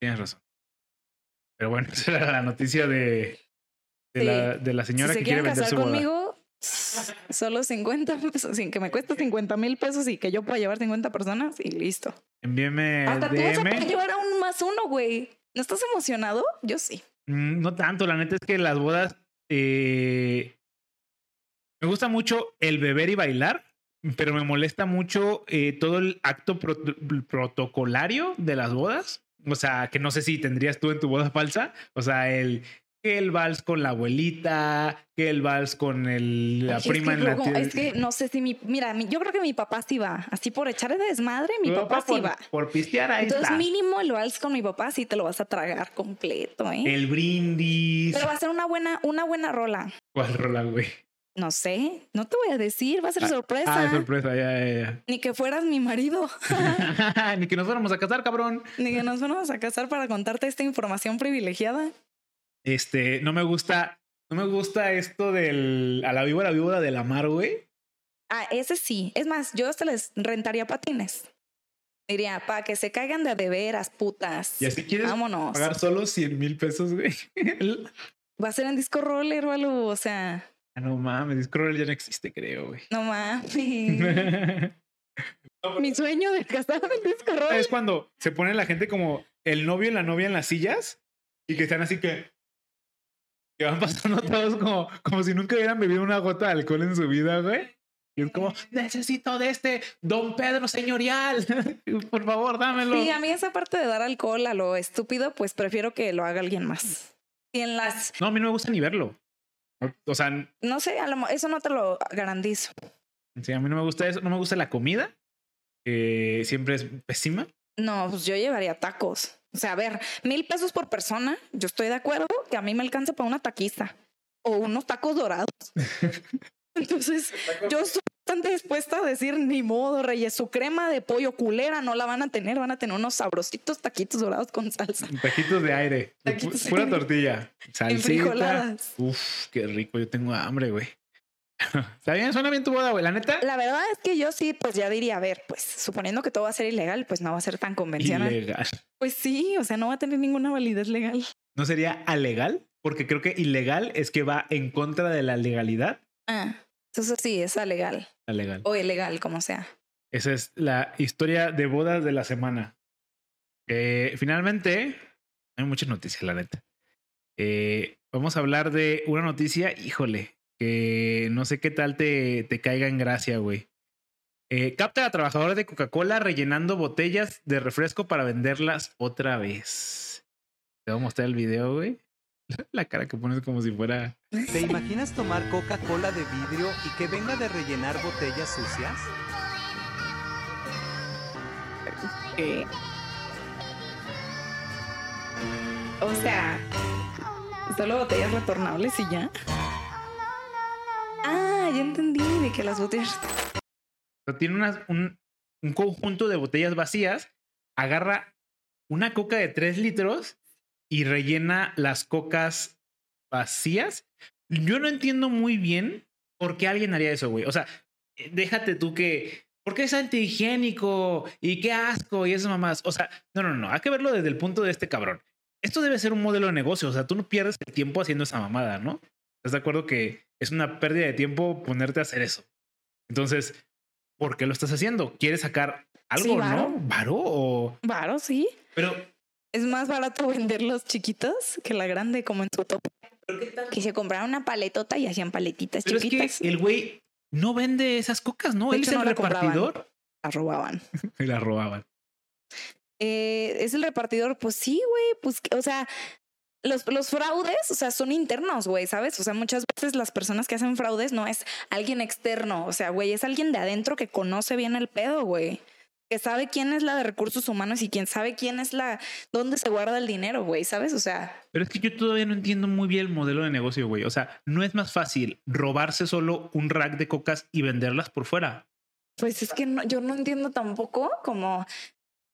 Tienes razón. Pero bueno, <laughs> esa era la noticia de, de, Sí. la, de la señora si se que quiere vender casar su boda. conmigo, Solo 50 pesos, sin que me cueste 50 mil pesos y que yo pueda llevar 50 personas y listo. Envíeme Hasta tú vas a poder llevar a un más uno, güey. ¿No estás emocionado? Yo sí. Mm, No tanto, la neta es que las bodas. eh, me gusta mucho el beber y bailar, pero me molesta mucho eh, todo el acto pro- protocolario de las bodas. O sea, que no sé si tendrías tú en tu boda falsa. O sea, el que el vals con la abuelita, que el vals con el, la Ay, prima es que en la luego- tía- Es que no sé si mi. Mira, mi- yo creo que mi papá sí va. Así por echar de desmadre, mi Tu papá, sí por, va. por pistear, ahí Entonces, está. mínimo el vals con mi papá sí te lo vas a tragar completo, ¿eh? El brindis. Pero va a ser una buena, una buena rola. ¿Cuál rola, güey? No sé, no te voy a decir, va a ser sorpresa. Ah, sorpresa, ya, ya, Ni que fueras mi marido, ya. <laughs> <laughs> Ni que nos fuéramos a casar, cabrón. ni que nos fuéramos a casar para contarte esta información privilegiada. Este, no me gusta, no me gusta esto del a la víbora víbora de la mar, güey. Ah, ese sí. Es más, yo hasta les rentaría patines. Diría, para que se caigan de a de veras, putas. Y así quieres Vámonos. pagar solo 100 mil pesos, güey. <laughs> Va a ser en disco roller o sea, Ah, no mames, Discroll ya no existe, creo, güey. no mames. <laughs> Mi sueño de casarme en disco roller. es cuando se pone la gente como el novio y la novia en las sillas y que están así que que van pasando todos como, como si nunca hubieran bebido una gota de alcohol en su vida, güey. Y es como, necesito de este Don Pedro señorial. <laughs> Por favor, dámelo. Sí, a mí esa parte de dar alcohol a lo estúpido, pues prefiero que lo haga alguien más. Y en las, No, a mí no me gusta ni verlo. O sea, no sé, a lo eso no te lo garantizo. sí, a mí no me gusta eso. No me gusta la comida, que siempre es pésima. No, pues yo llevaría tacos. O sea, a ver, mil pesos por persona, yo estoy de acuerdo que a mí me alcanza para una taquiza o unos tacos dorados. <laughs> Entonces, yo estoy bastante dispuesta a decir, ni modo, reyes, su crema de pollo culera no la van a tener, van a tener unos sabrositos taquitos dorados con salsa. Taquitos de aire. Taquitos pura tortilla. Salsita. Uf, qué rico. Yo tengo hambre, güey. Está bien, suena bien tu boda, güey. La neta. La verdad es que yo sí, pues ya diría, a ver, pues suponiendo que todo va a ser ilegal, pues no va a ser tan convencional. Ilegal. Pues sí, o sea, no va a tener ninguna validez legal. ¿No sería alegal? Porque creo que ilegal es que va en contra de la legalidad. Ah, entonces sí, es legal Alegal. o ilegal, como sea. Esa es la historia de bodas de la semana. Eh, finalmente, hay muchas noticias, la neta. Eh, vamos a hablar de una noticia, híjole, que no sé qué tal te, te caiga en gracia, güey. Eh, capta a trabajadores de Coca-Cola rellenando botellas de refresco para venderlas otra vez. Te voy a mostrar el video, güey. <laughs> La cara que pones como si fuera. ¿Te imaginas tomar Coca-Cola de vidrio y que venga de rellenar botellas sucias? ¿Qué? O sea, solo botellas retornables y ya. Ah, ya entendí de que las botellas. Tiene un, un conjunto de botellas vacías, agarra una coca de 3 litros y rellena las cocas vacías. Yo no entiendo muy bien por qué alguien haría eso, güey. O sea, déjate tú que. ¿Por qué es antihigiénico? Y qué asco y esas mamás. O sea, no, no, no. Hay que verlo desde el punto de este cabrón. Esto debe ser un modelo de negocio. O sea, tú no pierdes el tiempo haciendo esa mamada, ¿no? ¿Estás de acuerdo que es una pérdida de tiempo ponerte a hacer eso? Entonces, ¿por qué lo estás haciendo? ¿Quieres sacar algo, Sí, varo. no? ¿Varo? O... Varo, sí. Pero, Es más barato vender los chiquitos que la grande, como en su top. Que se compraron una paletota y hacían paletitas pero es chiquitas. que el güey no vende esas cocas, ¿no? De Él hecho, es el no la repartidor. Las robaban. <laughs> Y la robaban. Eh, es el repartidor, pues sí, güey, pues, o sea, los, los fraudes, o sea, son internos, güey, ¿sabes? O sea, muchas veces las personas que hacen fraudes no es alguien externo, o sea, güey, es alguien de adentro que conoce bien el pedo, güey. Que sabe quién es la de recursos humanos y quién sabe quién es la, dónde se guarda el dinero, güey, ¿sabes? O sea, Pero es que yo todavía no entiendo muy bien el modelo de negocio, güey. O sea, no es más fácil robarse solo un rack de cocas y venderlas por fuera. pues es que no- yo no entiendo tampoco como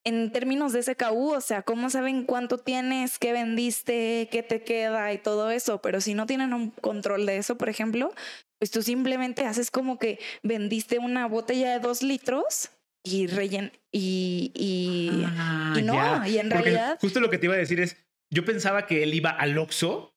en términos de SKU, o sea, cómo saben cuánto tienes, qué vendiste, qué te queda y todo eso, pero si no tienen un control de eso, por ejemplo, pues tú simplemente haces como que vendiste una botella de dos litros y rellen y, y, Ah, y no, ya. y en Porque realidad Justo lo que te iba a decir es, yo pensaba que él iba al Oxxo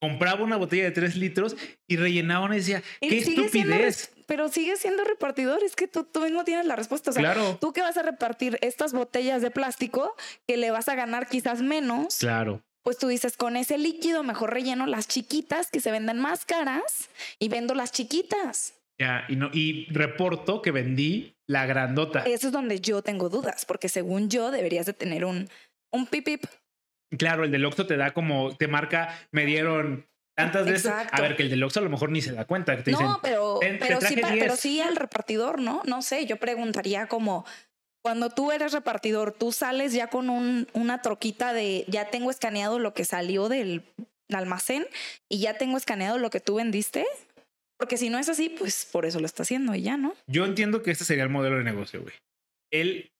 compraba una botella de tres litros y rellenaba una y decía, Y qué sigue estupidez. pero sigue siendo repartidor. Es que tú, tú mismo tienes la respuesta. O sea, Claro. tú que vas a repartir estas botellas de plástico que le vas a ganar quizás menos, Claro. pues tú dices, con ese líquido mejor relleno las chiquitas que se venden más caras y vendo las chiquitas. Ya, y, no, y reporto que vendí la grandota. Eso es donde yo tengo dudas, porque según yo deberías de tener un, un pipip. Claro, el del Oxxo te da como, te marca, me dieron tantas veces. A ver, que el del Oxxo a lo mejor ni se da cuenta. Que te dicen, No, pero, "Ten, te pero, sí, traje pa- 10". pero sí al repartidor, ¿no? No sé, yo preguntaría como, cuando tú eres repartidor, tú sales ya con un, una troquita de, ya tengo escaneado lo que salió del almacén y ya tengo escaneado lo que tú vendiste. Porque si no es así, pues por eso lo está haciendo y ya, ¿no? Yo entiendo que este sería el modelo de negocio, güey. Él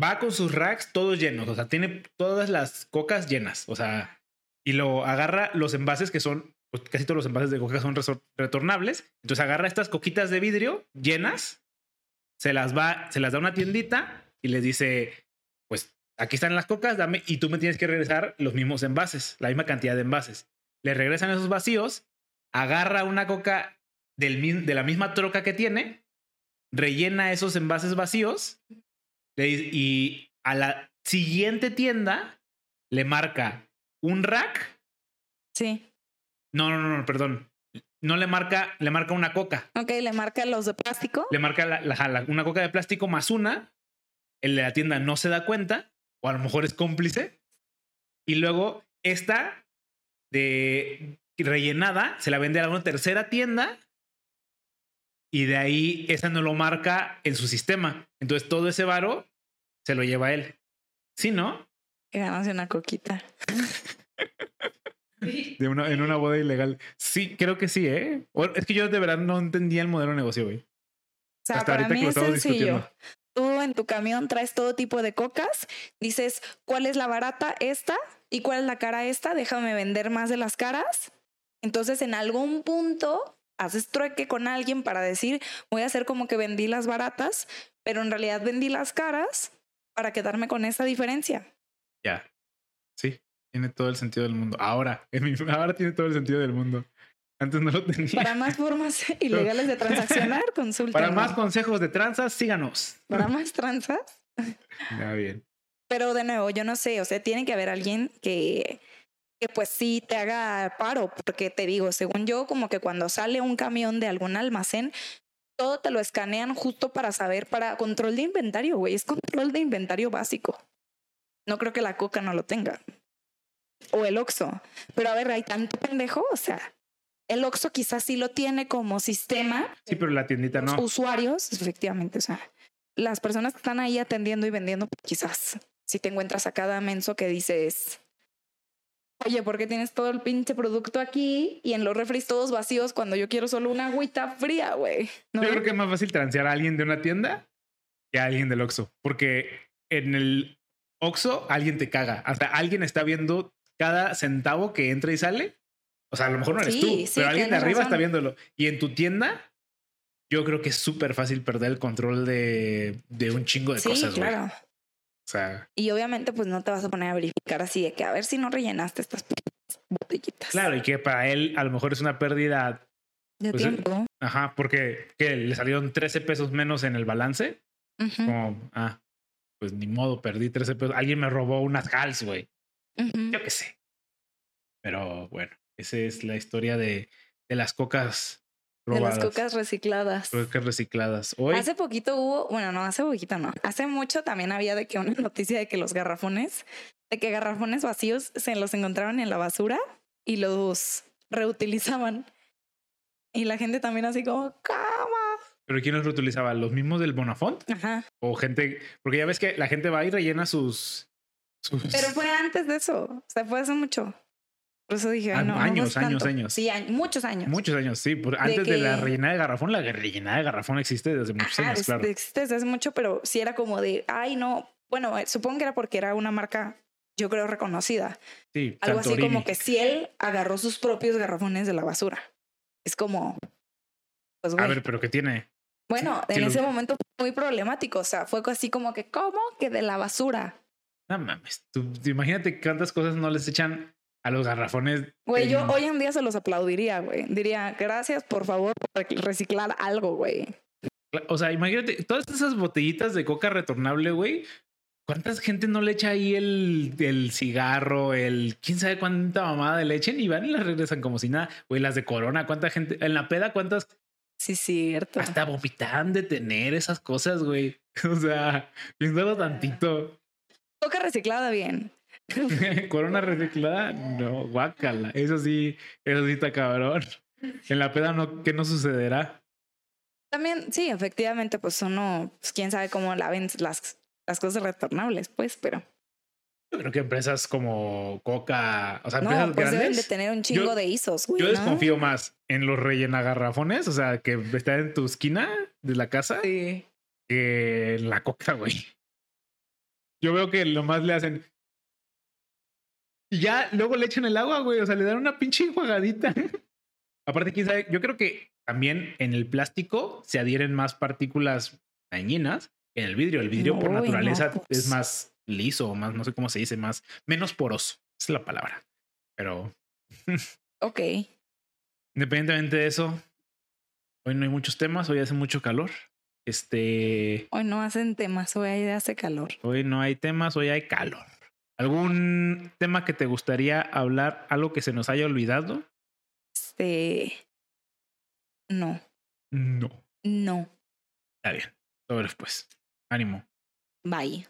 va con sus racks todos llenos, o sea, tiene todas las cocas llenas, o sea, y lo agarra los envases que son, pues casi todos los envases de coca son retornables. Entonces agarra estas coquitas de vidrio llenas, se las va, se las da a una tiendita y les dice, pues aquí están las cocas, dame, y tú me tienes que regresar los mismos envases, la misma cantidad de envases. Le regresan esos vacíos, agarra una coca de la misma troca que tiene, rellena esos envases vacíos y a la siguiente tienda le marca un rack. Sí. No, no, no, no, perdón. No le marca, le marca una coca. Ok, le marca los de plástico. Le marca la- la- la- una coca de plástico más una. El de la tienda no se da cuenta, o a lo mejor es cómplice. Y luego esta de rellenada se la vende a una tercera tienda. Y de ahí esa no lo marca en su sistema. Entonces todo ese varo se lo lleva él. ¿Sí, no? Que ganas una coquita. De una, en una boda ilegal. Sí, creo que sí, ¿eh? O- Es que yo de verdad no entendía el modelo de negocio, güey. O sea, Hasta para ahorita que mí lo es estamos sencillo. discutiendo. Tú en tu camión traes todo tipo de cocas, dices cuál es la barata esta y cuál es la cara esta, déjame vender más de las caras. Entonces en algún punto haces trueque con alguien para decir voy a hacer como que vendí las baratas, pero en realidad vendí las caras para quedarme con esa diferencia. Ya. Sí, tiene todo el sentido del mundo. Ahora, en mi- <laughs> ahora tiene todo el sentido del mundo. Antes no lo tenía. Para más formas <laughs> ilegales de transaccionar, <laughs> consulta. Para más consejos de tranzas, síganos. para más tranzas. Ya bien. Pero de nuevo, yo no sé, o sea, tiene que haber alguien que, que pues sí te haga paro, porque te digo, según yo, como que cuando sale un camión de algún almacén, todo te lo escanean justo para saber, para control de inventario, güey, es control de inventario básico. No creo que la coca no lo tenga. O el Oxxo. Pero a ver, hay tanto pendejo, o sea, el Oxxo quizás sí lo tiene como sistema, Sí, pero la tiendita no. usuarios, efectivamente, o sea, las personas que están ahí atendiendo y vendiendo, quizás si te encuentras a cada menso que dices, oye, ¿por qué tienes todo el pinche producto aquí y en los refris todos vacíos cuando yo quiero solo una agüita fría, güey? ¿No? Yo creo que es más fácil transear a alguien de una tienda que a alguien del Oxxo. Porque en el Oxxo alguien te caga. Hasta alguien está viendo cada centavo que entra y sale. O sea, a lo mejor no eres Sí, tú, sí, pero alguien de arriba está razón. viéndolo. Y en tu tienda, yo creo que es súper fácil perder el control de, de un chingo de sí, cosas, güey. claro. O sea, Y obviamente, pues no te vas a poner a verificar así de que a ver si no rellenaste estas botellitas. claro, y que para él a lo mejor es una pérdida. De pues, tiempo. Ajá, porque que le salieron 13 pesos menos en el balance. Como, ah, pues ni modo, perdí 13 pesos. Alguien me robó unas Hals, güey. Yo qué sé. Pero bueno, esa es la historia de, de las cocas De las cocas recicladas. cocas recicladas. Hoy, Hace poquito hubo, bueno, no, hace poquito no. Hace mucho también había de que una <laughs> noticia de que los garrafones, de que garrafones vacíos se los encontraban en la basura y los reutilizaban. Y la gente también así como, ¿cómo? ¿Pero quién los reutilizaba? ¿Los mismos del Bonafont? Ajá. O gente, porque ya ves que la gente va y rellena sus... sus Pero fue antes de eso. O sea, fue hace mucho. Por eso dije, Ah, no, años, años, años. Sí, años, muchos años. muchos años, sí. por- antes de, la rellenada de garrafón, la rellenada de garrafón existe desde muchos Ajá, años, claro. existe desde hace mucho, pero sí era como de, ay, no. Bueno, eh, supongo que era porque era una marca, yo creo, reconocida. Sí, Algo así como que si él agarró sus propios garrafones de la basura. Es como, pues A ver, pero ¿qué tiene? bueno, sí en lo- ese momento fue muy problemático. O sea, fue así como que, ¿cómo? Que de la basura. No mames. Tú imagínate cuántas cosas no les echan a los garrafones. Güey, yo hoy en día se los aplaudiría, güey. Diría, gracias por favor por reciclar algo, güey. O sea, imagínate, todas esas botellitas de coca retornable, güey. ¿Cuánta gente no le echa ahí el, el cigarro, el quién sabe cuánta mamada le echen y van y las regresan como si nada? Güey, las de corona, ¿cuánta gente? En la peda, ¿cuántas Sí, cierto. hasta vomitan de tener esas cosas, güey? <laughs> O sea, piénsalo tantito. Coca reciclada bien. <laughs> corona reciclada, no, guácala. Eso sí, eso sí está cabrón. En la peda no, ¿qué no sucederá? También, sí, efectivamente, pues uno, pues quién sabe cómo laven las, las cosas retornables, pues, pero Yo creo que empresas como Coca, o sea, no, empresas pues deben de grandes. tener un chingo Yo- de ISOs, güey. Yo ¿no? desconfío más en los rellenagarrafones, o sea, que están en tu esquina de la casa, Sí. que en la coca, güey. Yo veo que lo más le hacen. Y ya luego le echan el agua, güey. O sea, le dan una pinche enjuagadita. <laughs> Aparte, quién sabe, yo creo que también en el plástico se adhieren más partículas dañinas que en el vidrio. El vidrio por no, naturaleza pues. es más liso, más, no sé cómo se dice, más, menos poroso. Es la palabra. Pero <laughs> Ok. Independientemente de eso, hoy no hay muchos temas, hoy hace mucho calor. Este, Hoy no hacen temas, hoy hace calor. hoy no hay temas, hoy hay calor. ¿Algún tema que te gustaría hablar, algo que se nos haya olvidado? Este. No, No. no. Está bien. Sobre pues. Ánimo. Bye.